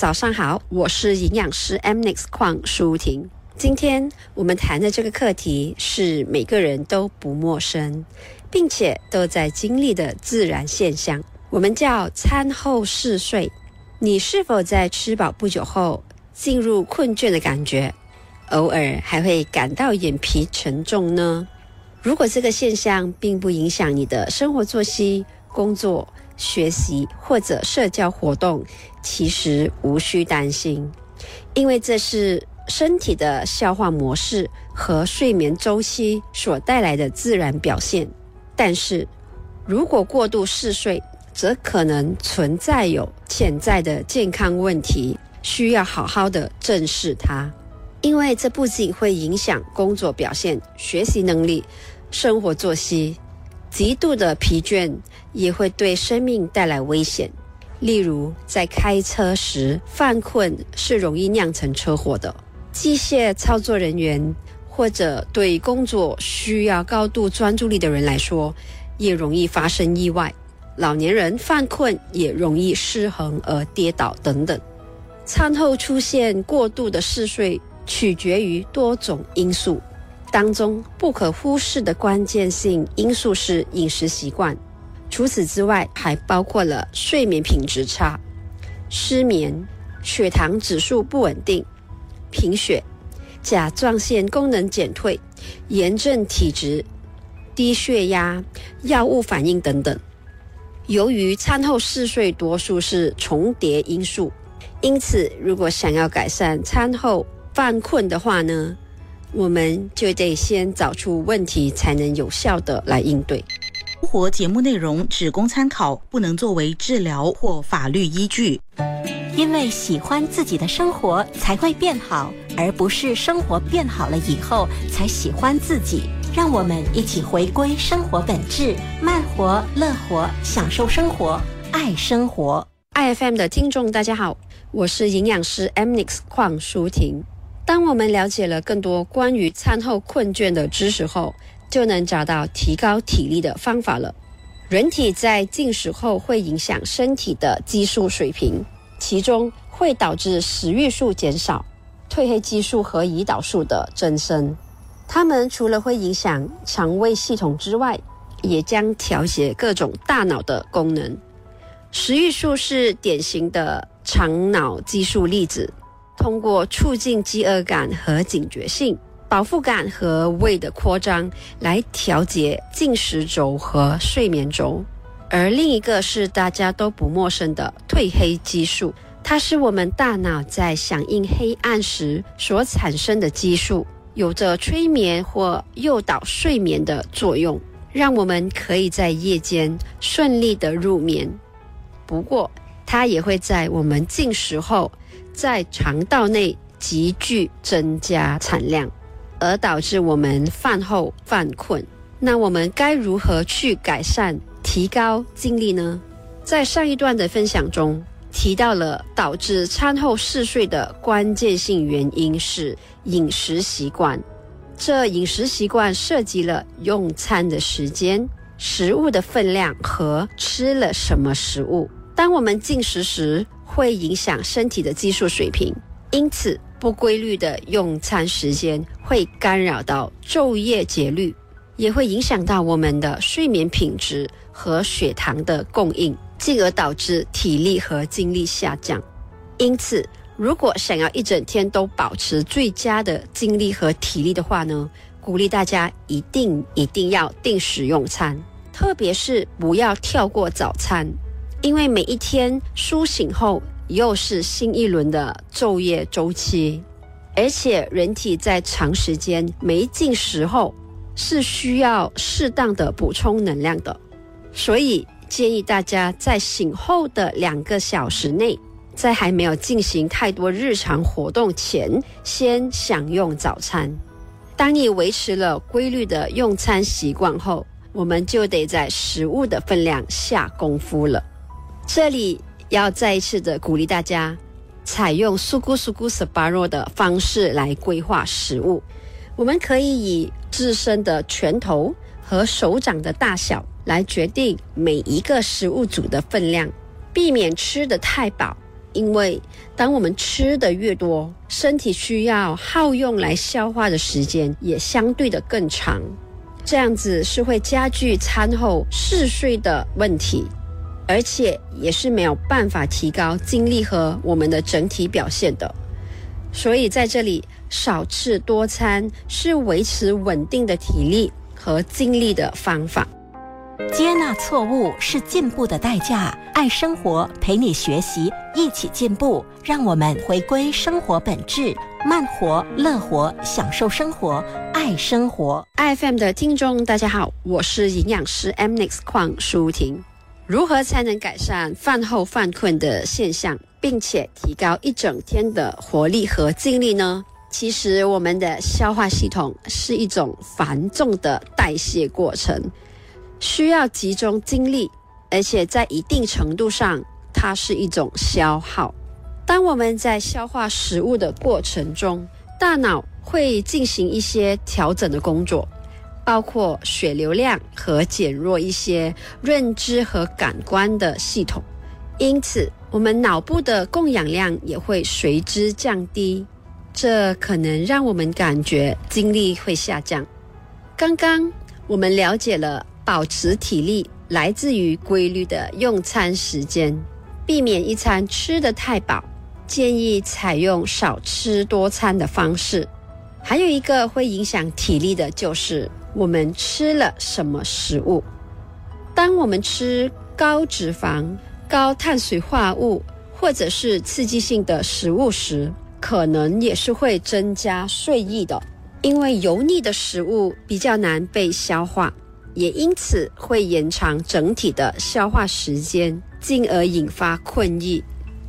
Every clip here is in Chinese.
早上好，我是营养师 M Nix 邝舒婷。今天我们谈的这个课题是每个人都不陌生，并且都在经历的自然现象，我们叫餐后嗜睡。你是否在吃饱不久后进入困倦的感觉，偶尔还会感到眼皮沉重呢？如果这个现象并不影响你的生活作息、工作、学习或者社交活动，其实无需担心，因为这是身体的消化模式和睡眠周期所带来的自然表现。但是，如果过度嗜睡，则可能存在有潜在的健康问题，需要好好的正视它。因为这不仅会影响工作表现、学习能力、生活作息，极度的疲倦也会对生命带来危险。例如，在开车时犯困是容易酿成车祸的；机械操作人员或者对工作需要高度专注力的人来说，也容易发生意外。老年人犯困也容易失衡而跌倒等等。餐后出现过度的嗜睡。取决于多种因素，当中不可忽视的关键性因素是饮食习惯。除此之外，还包括了睡眠品质差、失眠、血糖指数不稳定、贫血、甲状腺功能减退、炎症体质、低血压、药物反应等等。由于餐后嗜睡多数是重叠因素，因此如果想要改善餐后，犯困的话呢，我们就得先找出问题，才能有效的来应对。生活节目内容只供参考，不能作为治疗或法律依据。因为喜欢自己的生活才会变好，而不是生活变好了以后才喜欢自己。让我们一起回归生活本质，慢活、乐活，享受生活，爱生活。IFM 的听众大家好，我是营养师 M Nix 邝淑婷。当我们了解了更多关于餐后困倦的知识后，就能找到提高体力的方法了。人体在进食后会影响身体的激素水平，其中会导致食欲素减少、褪黑激素和胰岛素的增生。它们除了会影响肠胃系统之外，也将调节各种大脑的功能。食欲素是典型的肠脑激素粒子。通过促进饥饿感和警觉性、饱腹感和胃的扩张来调节进食轴和睡眠轴，而另一个是大家都不陌生的褪黑激素，它是我们大脑在响应黑暗时所产生的激素，有着催眠或诱导睡眠的作用，让我们可以在夜间顺利的入眠。不过，它也会在我们进食后。在肠道内急剧增加产量，而导致我们饭后犯困。那我们该如何去改善、提高精力呢？在上一段的分享中提到了导致餐后嗜睡的关键性原因是饮食习惯。这饮食习惯涉及了用餐的时间、食物的分量和吃了什么食物。当我们进食时，会影响身体的激素水平，因此不规律的用餐时间会干扰到昼夜节律，也会影响到我们的睡眠品质和血糖的供应，进而导致体力和精力下降。因此，如果想要一整天都保持最佳的精力和体力的话呢，鼓励大家一定一定要定时用餐，特别是不要跳过早餐。因为每一天苏醒后又是新一轮的昼夜周期，而且人体在长时间没进食后是需要适当的补充能量的，所以建议大家在醒后的两个小时内，在还没有进行太多日常活动前，先享用早餐。当你维持了规律的用餐习惯后，我们就得在食物的分量下功夫了。这里要再一次的鼓励大家，采用苏咕苏咕斯巴若的方式来规划食物。我们可以以自身的拳头和手掌的大小来决定每一个食物组的分量，避免吃的太饱，因为当我们吃的越多，身体需要耗用来消化的时间也相对的更长，这样子是会加剧餐后嗜睡的问题，而且也是没有办法提高精力和我们的整体表现的。所以在这里少吃多餐是维持稳定的体力和精力的方法。接纳错误是进步的代价。爱生活，陪你学习，一起进步。让我们回归生活本质，慢活、乐活，享受生活，爱生活。iFM 的听众，大家好，我是营养师 Mnix 邝舒婷。如何才能改善饭后犯困的现象，并且提高一整天的活力和精力呢？其实，我们的消化系统是一种繁重的代谢过程。需要集中精力，而且在一定程度上，它是一种消耗。当我们在消化食物的过程中，大脑会进行一些调整的工作，包括血流量和减弱一些认知和感官的系统。因此，我们脑部的供氧量也会随之降低，这可能让我们感觉精力会下降。刚刚我们了解了。保持体力来自于规律的用餐时间，避免一餐吃得太饱。建议采用少吃多餐的方式。还有一个会影响体力的就是我们吃了什么食物。当我们吃高脂肪、高碳水化物或者是刺激性的食物时，可能也是会增加睡意的，因为油腻的食物比较难被消化。也因此会延长整体的消化时间，进而引发困意。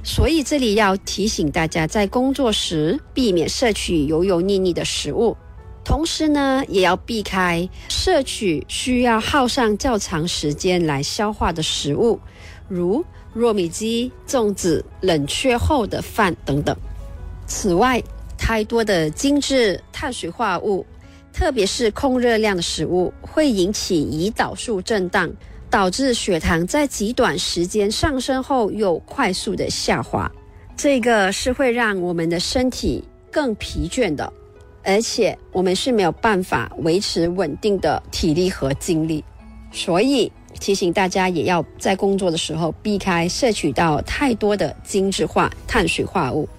所以这里要提醒大家，在工作时避免摄取油油腻腻的食物，同时呢，也要避开摄取需要耗上较长时间来消化的食物，如糯米鸡、粽子、冷却后的饭等等。此外，太多的精致碳水化合物。特别是控热量的食物会引起胰岛素震荡，导致血糖在极短时间上升后又快速的下滑。这个是会让我们的身体更疲倦的，而且我们是没有办法维持稳定的体力和精力。所以提醒大家，也要在工作的时候避开摄取到太多的精致化碳水化合物。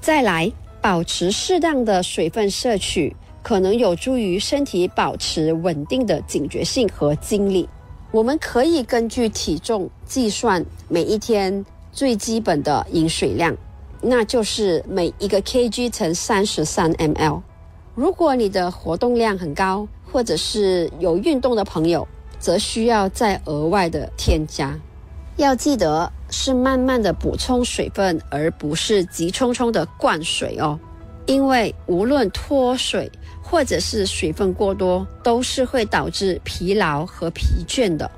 再来，保持适当的水分摄取。可能有助于身体保持稳定的警觉性和精力。我们可以根据体重计算每一天最基本的饮水量，那就是每一个 kg 乘三十三 ml。如果你的活动量很高，或者是有运动的朋友，则需要再额外的添加。要记得是慢慢的补充水分，而不是急匆匆的灌水哦，因为无论脱水。或者是水分过多，都是会导致疲劳和疲倦的。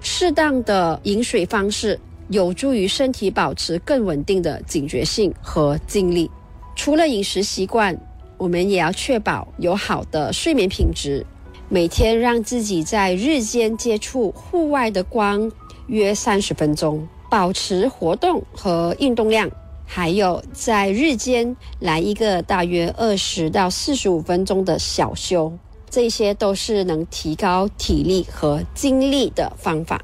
适当的饮水方式有助于身体保持更稳定的警觉性和精力。除了饮食习惯，我们也要确保有好的睡眠品质。每天让自己在日间接触户外的光约三十分钟，保持活动和运动量。还有在日间来一个大约二十到四十五分钟的小休，这些都是能提高体力和精力的方法。